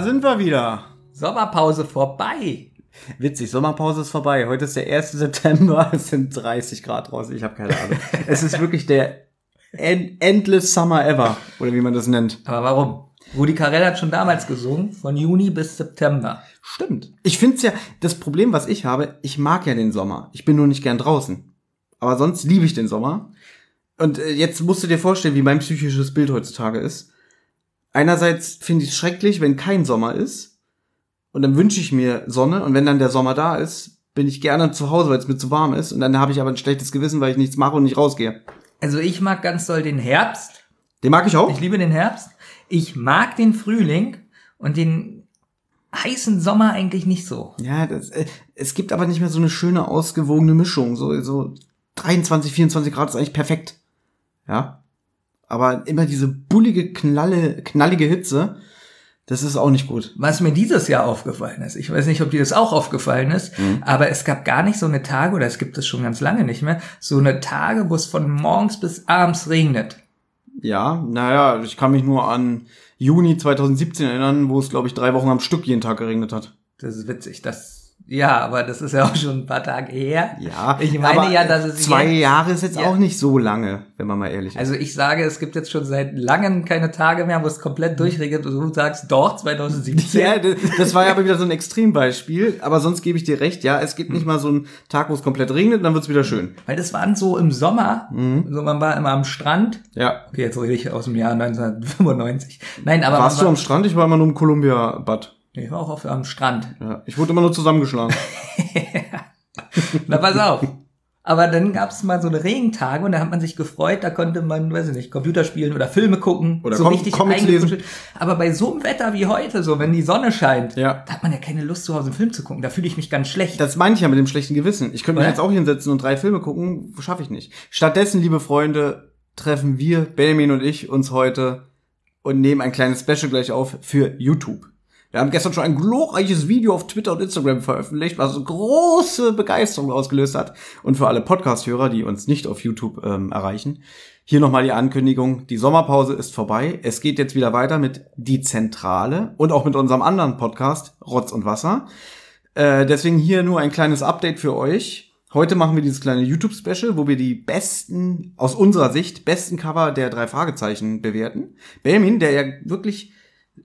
Da sind wir wieder. Sommerpause vorbei. Witzig, Sommerpause ist vorbei. Heute ist der 1. September, es sind 30 Grad draußen. Ich habe keine Ahnung. es ist wirklich der end endless Summer ever, oder wie man das nennt. Aber warum? Rudi Carell hat schon damals gesungen, von Juni bis September. Stimmt. Ich find's ja, das Problem, was ich habe, ich mag ja den Sommer. Ich bin nur nicht gern draußen. Aber sonst liebe ich den Sommer. Und äh, jetzt musst du dir vorstellen, wie mein psychisches Bild heutzutage ist. Einerseits finde ich es schrecklich, wenn kein Sommer ist. Und dann wünsche ich mir Sonne. Und wenn dann der Sommer da ist, bin ich gerne zu Hause, weil es mir zu warm ist. Und dann habe ich aber ein schlechtes Gewissen, weil ich nichts mache und nicht rausgehe. Also ich mag ganz doll den Herbst. Den mag ich auch. Ich liebe den Herbst. Ich mag den Frühling und den heißen Sommer eigentlich nicht so. Ja, das, äh, es gibt aber nicht mehr so eine schöne, ausgewogene Mischung. So, so 23, 24 Grad ist eigentlich perfekt. Ja. Aber immer diese bullige, knalle, knallige Hitze, das ist auch nicht gut. Was mir dieses Jahr aufgefallen ist, ich weiß nicht, ob dir das auch aufgefallen ist, mhm. aber es gab gar nicht so eine Tage, oder es gibt es schon ganz lange nicht mehr, so eine Tage, wo es von morgens bis abends regnet. Ja, naja, ich kann mich nur an Juni 2017 erinnern, wo es, glaube ich, drei Wochen am Stück jeden Tag geregnet hat. Das ist witzig. Das ja, aber das ist ja auch schon ein paar Tage her. Ja, ich meine ja, dass es zwei jetzt, Jahre ist jetzt ja. auch nicht so lange, wenn man mal ehrlich ist. Also ich sage, es gibt jetzt schon seit langem keine Tage mehr, wo es komplett durchregnet und du sagst, doch 2017. Ja, das war ja aber wieder so ein Extrembeispiel. Aber sonst gebe ich dir recht. Ja, es gibt nicht mal so einen Tag, wo es komplett regnet, und dann wird's wieder schön. Weil das waren so im Sommer, mhm. so man war immer am Strand. Ja. Okay, jetzt rede ich aus dem Jahr 1995. Nein, aber warst du am Strand? Ich war immer nur im Columbia Bad. Ich war auch auf, am Strand. Ja, ich wurde immer nur zusammengeschlagen. Na, pass auf. Aber dann gab es mal so eine Regentage und da hat man sich gefreut, da konnte man, weiß ich nicht, Computer spielen oder Filme gucken. Oder so Com richtig Comics lesen. Aber bei so einem Wetter wie heute, so wenn die Sonne scheint, ja. da hat man ja keine Lust, zu Hause einen Film zu gucken. Da fühle ich mich ganz schlecht. Das meine ich ja mit dem schlechten Gewissen. Ich könnte mich jetzt auch hinsetzen und drei Filme gucken, schaffe ich nicht. Stattdessen, liebe Freunde, treffen wir, Benjamin und ich, uns heute und nehmen ein kleines Special gleich auf für YouTube. Wir haben gestern schon ein glorreiches Video auf Twitter und Instagram veröffentlicht, was große Begeisterung ausgelöst hat. Und für alle Podcast-Hörer, die uns nicht auf YouTube ähm, erreichen, hier nochmal die Ankündigung, die Sommerpause ist vorbei. Es geht jetzt wieder weiter mit Die Zentrale und auch mit unserem anderen Podcast, Rotz und Wasser. Äh, deswegen hier nur ein kleines Update für euch. Heute machen wir dieses kleine YouTube-Special, wo wir die besten, aus unserer Sicht, besten Cover der drei Fragezeichen bewerten. Belmin, der ja wirklich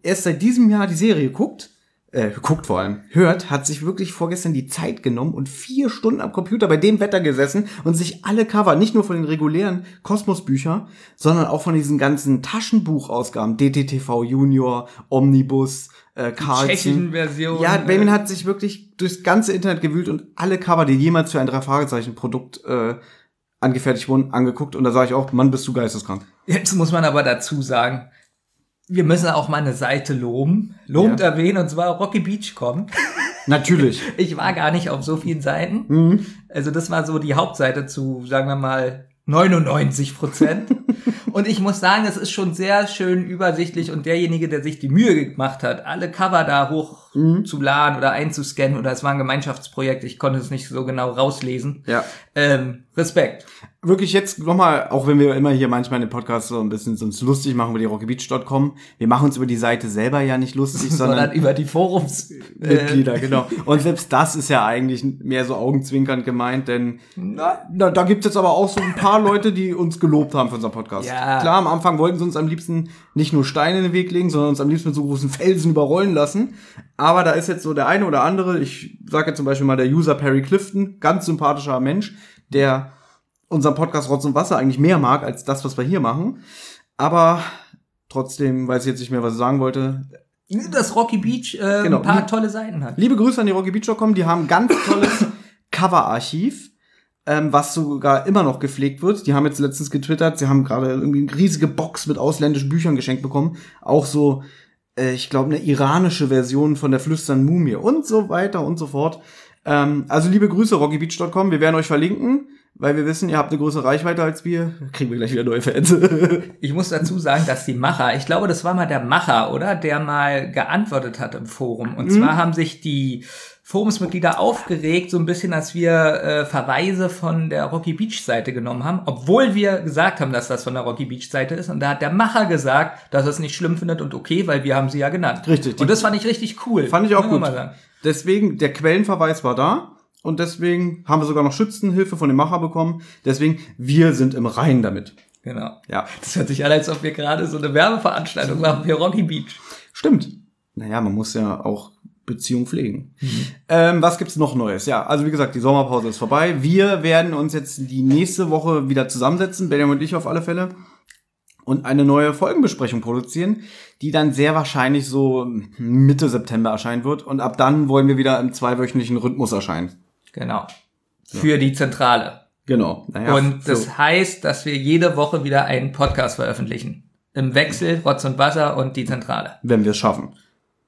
erst seit diesem Jahr die Serie guckt, äh, guckt vor allem, hört, hat sich wirklich vorgestern die Zeit genommen und vier Stunden am Computer bei dem Wetter gesessen und sich alle Cover, nicht nur von den regulären Kosmos-Bücher, sondern auch von diesen ganzen Taschenbuchausgaben, DTTV Junior, Omnibus, äh, Carlsen. Version. Ja, Benjamin hat sich wirklich durchs ganze Internet gewühlt und alle Cover, die jemals für ein Drei-Fragezeichen-Produkt äh, angefertigt wurden, angeguckt. Und da sage ich auch, Mann, bist du geisteskrank. Jetzt muss man aber dazu sagen, wir müssen auch mal eine Seite loben, lobend ja. erwähnen, und zwar Rocky Beach kommt. Natürlich. Ich war gar nicht auf so vielen Seiten. Mhm. Also das war so die Hauptseite zu, sagen wir mal, 99 Prozent. und ich muss sagen, es ist schon sehr schön übersichtlich und derjenige, der sich die Mühe gemacht hat, alle Cover da hoch mhm. zu laden oder einzuscannen oder es war ein Gemeinschaftsprojekt, ich konnte es nicht so genau rauslesen. Ja. Ähm, Respekt wirklich jetzt nochmal, auch wenn wir immer hier manchmal in den Podcast so ein bisschen uns lustig machen über die rockybeach.com, wir machen uns über die Seite selber ja nicht lustig, sondern, sondern über die Forumsmitglieder, äh, genau. Und selbst das ist ja eigentlich mehr so augenzwinkernd gemeint, denn na, na, da gibt es jetzt aber auch so ein paar Leute, die uns gelobt haben für unseren Podcast. Ja. Klar, am Anfang wollten sie uns am liebsten nicht nur Steine in den Weg legen, sondern uns am liebsten mit so großen Felsen überrollen lassen. Aber da ist jetzt so der eine oder andere, ich sage jetzt zum Beispiel mal der User Perry Clifton, ganz sympathischer Mensch, der unseren Podcast Rotz und Wasser eigentlich mehr mag als das, was wir hier machen. Aber trotzdem weiß ich jetzt nicht mehr, was ich sagen wollte. Dass Rocky Beach äh, genau. ein paar tolle Seiten hat. Liebe Grüße an die Rocky Beach.com, die haben ganz tolles Coverarchiv, ähm, was sogar immer noch gepflegt wird. Die haben jetzt letztens getwittert, sie haben gerade irgendwie eine riesige Box mit ausländischen Büchern geschenkt bekommen. Auch so, äh, ich glaube, eine iranische Version von der Flüstern Mumie und so weiter und so fort. Ähm, also liebe Grüße, rockybeach.com, wir werden euch verlinken. Weil wir wissen, ihr habt eine größere Reichweite als wir. Kriegen wir gleich wieder neue Fans. Ich muss dazu sagen, dass die Macher, ich glaube, das war mal der Macher, oder? Der mal geantwortet hat im Forum. Und zwar haben sich die Forumsmitglieder aufgeregt, so ein bisschen, als wir äh, Verweise von der Rocky Beach Seite genommen haben, obwohl wir gesagt haben, dass das von der Rocky Beach Seite ist. Und da hat der Macher gesagt, dass er es nicht schlimm findet und okay, weil wir haben sie ja genannt. Richtig. Und das fand ich richtig cool. Fand ich auch gut. Deswegen, der Quellenverweis war da. Und deswegen haben wir sogar noch Schützenhilfe von dem Macher bekommen. Deswegen, wir sind im Reinen damit. Genau. Ja, Das hört sich an, als ob wir gerade so eine Werbeveranstaltung machen für Rocky Beach. stimmt. Naja, man muss ja auch Beziehung pflegen. Ähm, was gibt's noch Neues? Ja, also wie gesagt, die Sommerpause ist vorbei. Wir werden uns jetzt die nächste Woche wieder zusammensetzen, Benjamin und ich auf alle Fälle, und eine neue Folgenbesprechung produzieren, die dann sehr wahrscheinlich so Mitte September erscheinen wird. Und ab dann wollen wir wieder im zweiwöchentlichen Rhythmus erscheinen. Genau. Für die Zentrale. Genau. Naja, und das so. heißt, dass wir jede Woche wieder einen Podcast veröffentlichen. Im Wechsel, Rotz und Wasser und die Zentrale. wenn wir es schaffen.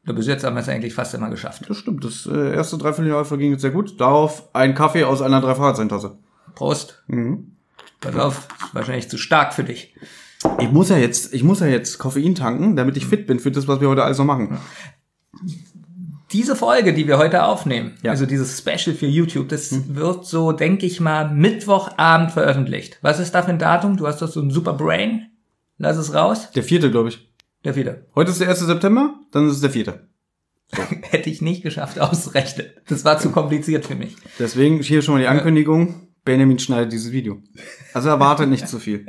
Ja, Bis jetzt haben wir es eigentlich fast immer geschafft. Das stimmt. Das äh, erste Dreivierteljahr verging jetzt sehr gut. Darauf ein Kaffee aus einer Dreifachzehntasse. Prost. Mhm. Pass auf, ist wahrscheinlich zu stark für dich. Ich muss ja jetzt, ich muss ja jetzt Koffein tanken, damit ich fit bin für das, was wir heute alles noch machen. Diese Folge, die wir heute aufnehmen, Ja. also dieses Special für YouTube, das wird so, denke ich mal, Mittwochabend veröffentlicht. Was ist da für ein Datum? Du hast doch so ein super Brain. Lass es raus. Der vierte, glaube ich. Der vierte. Heute ist der 1. September, dann ist es der vierte. Hätte ich nicht geschafft auszurechnen. Das war zu kompliziert für mich. Deswegen hier schon mal die Ankündigung. Benjamin schneidet dieses Video. Also erwartet nicht zu viel.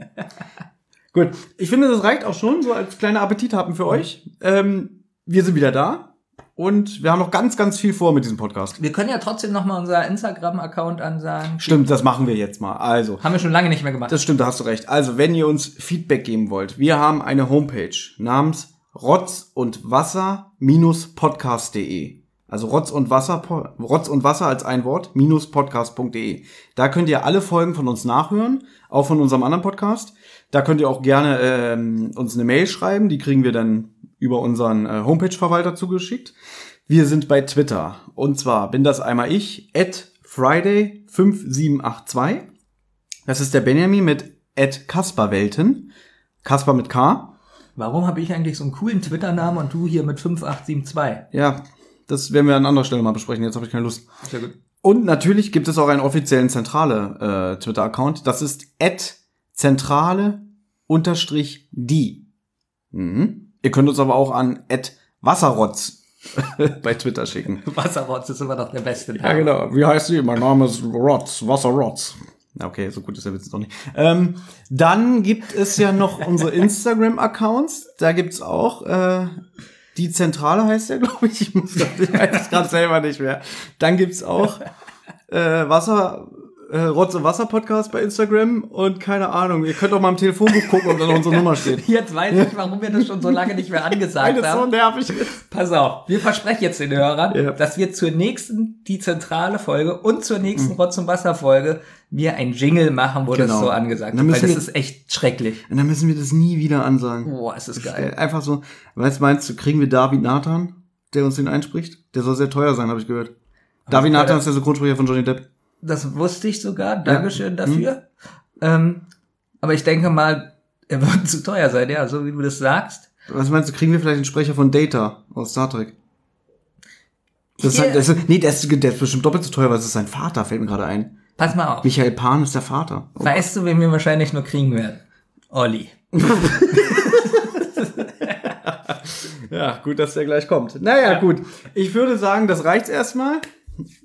Gut, ich finde, das reicht auch schon, so als kleine Appetithappen für euch. Ähm, wir sind wieder da und wir haben noch ganz, ganz viel vor mit diesem Podcast. Wir können ja trotzdem noch mal unser Instagram-Account ansagen. Stimmt, das machen wir jetzt mal. Also, Haben wir schon lange nicht mehr gemacht. Das stimmt, da hast du recht. Also, wenn ihr uns Feedback geben wollt, wir haben eine Homepage namens rotz und Wasser podcast.de. Also Rotz und Wasser, Rotz und Wasser als ein Wort, minus podcast.de. Da könnt ihr alle Folgen von uns nachhören, auch von unserem anderen Podcast. Da könnt ihr auch gerne ähm, uns eine Mail schreiben, die kriegen wir dann über unseren äh, Homepage-Verwalter zugeschickt. Wir sind bei Twitter. Und zwar bin das einmal ich, at Friday5782. Das ist der Benjamin mit Ed Kasperwelten. Kasper mit K. Warum habe ich eigentlich so einen coolen Twitter-Namen und du hier mit 5872? Ja, das werden wir an anderer Stelle mal besprechen. Jetzt habe ich keine Lust. Sehr gut. Und natürlich gibt es auch einen offiziellen zentrale äh, Twitter-Account. Das ist Ed zentrale unterstrich die. Mhm. Ihr könnt uns aber auch an Ed Wasserrotz bei Twitter schicken. Wasserrotz ist immer noch der beste Name. Ja, genau. Wie heißt sie? Mein Name ist Rotz, Wasserrotz. Okay, so gut ist der Witz doch nicht. Ähm, dann gibt es ja noch unsere Instagram-Accounts. Da gibt's auch äh, die Zentrale heißt der, glaube ich. Ich, muss ich weiß es gerade selber nicht mehr. Dann gibt's auch äh, Wasser, äh, Rotz und Wasser Podcast bei Instagram und keine Ahnung. Ihr könnt auch mal im Telefonbuch gucken, ob da noch unsere Nummer steht. Jetzt weiß ich, warum wir das schon so lange nicht mehr angesagt Weil das so haben. nervig ist. Pass auf, wir versprechen jetzt den Hörern, Ja. dass wir zur nächsten, die zentrale Folge und zur nächsten Rotz- und Wasser-Folge wir ein Jingle machen, wo das Genau. so angesagt Dann wird. Weil müssen das wir- ist echt schrecklich. Und dann müssen wir das nie wieder ansagen. Boah, es ist geil. Einfach so, weißt meinst du, kriegen wir David Nathan, der uns den einspricht? Der soll sehr teuer sein, habe ich gehört. David. Nathan ist der Synchronsprecher von Johnny Depp. Das wusste ich sogar. Dankeschön dafür. Ähm, aber ich denke mal, er wird zu teuer sein, ja, so wie du das sagst. Was meinst du, kriegen wir vielleicht einen Sprecher von Data aus Star Trek? Das ist, halt, das ist, nee, der ist, der ist bestimmt doppelt so teuer, weil es ist sein Vater, fällt mir gerade ein. Pass mal auf. Michael Pan ist der Vater. Oh, Weißt du, wen wir wahrscheinlich nur kriegen werden? Olli. Ja, gut, dass der gleich kommt. Naja, gut. Ich würde sagen, das reicht erstmal.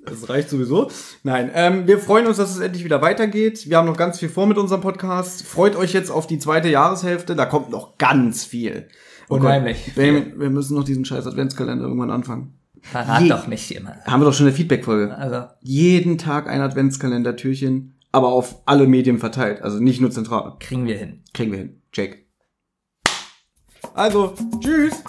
Das reicht sowieso. Nein, ähm, wir freuen uns, dass es endlich wieder weitergeht. Wir haben noch ganz viel vor mit unserem Podcast. Freut euch jetzt auf die zweite Jahreshälfte. Da kommt noch ganz viel. Oh Gott. Unheimlich. Benjamin, wir müssen noch diesen scheiß Adventskalender irgendwann anfangen. Verrat Je- doch nicht immer. Haben wir doch schon eine Feedback-Folge. Also, Jeden Tag ein Adventskalender-Türchen, aber auf alle Medien verteilt. Also nicht nur zentral. kriegen wir hin. Kriegen wir hin. Jake. Also, tschüss.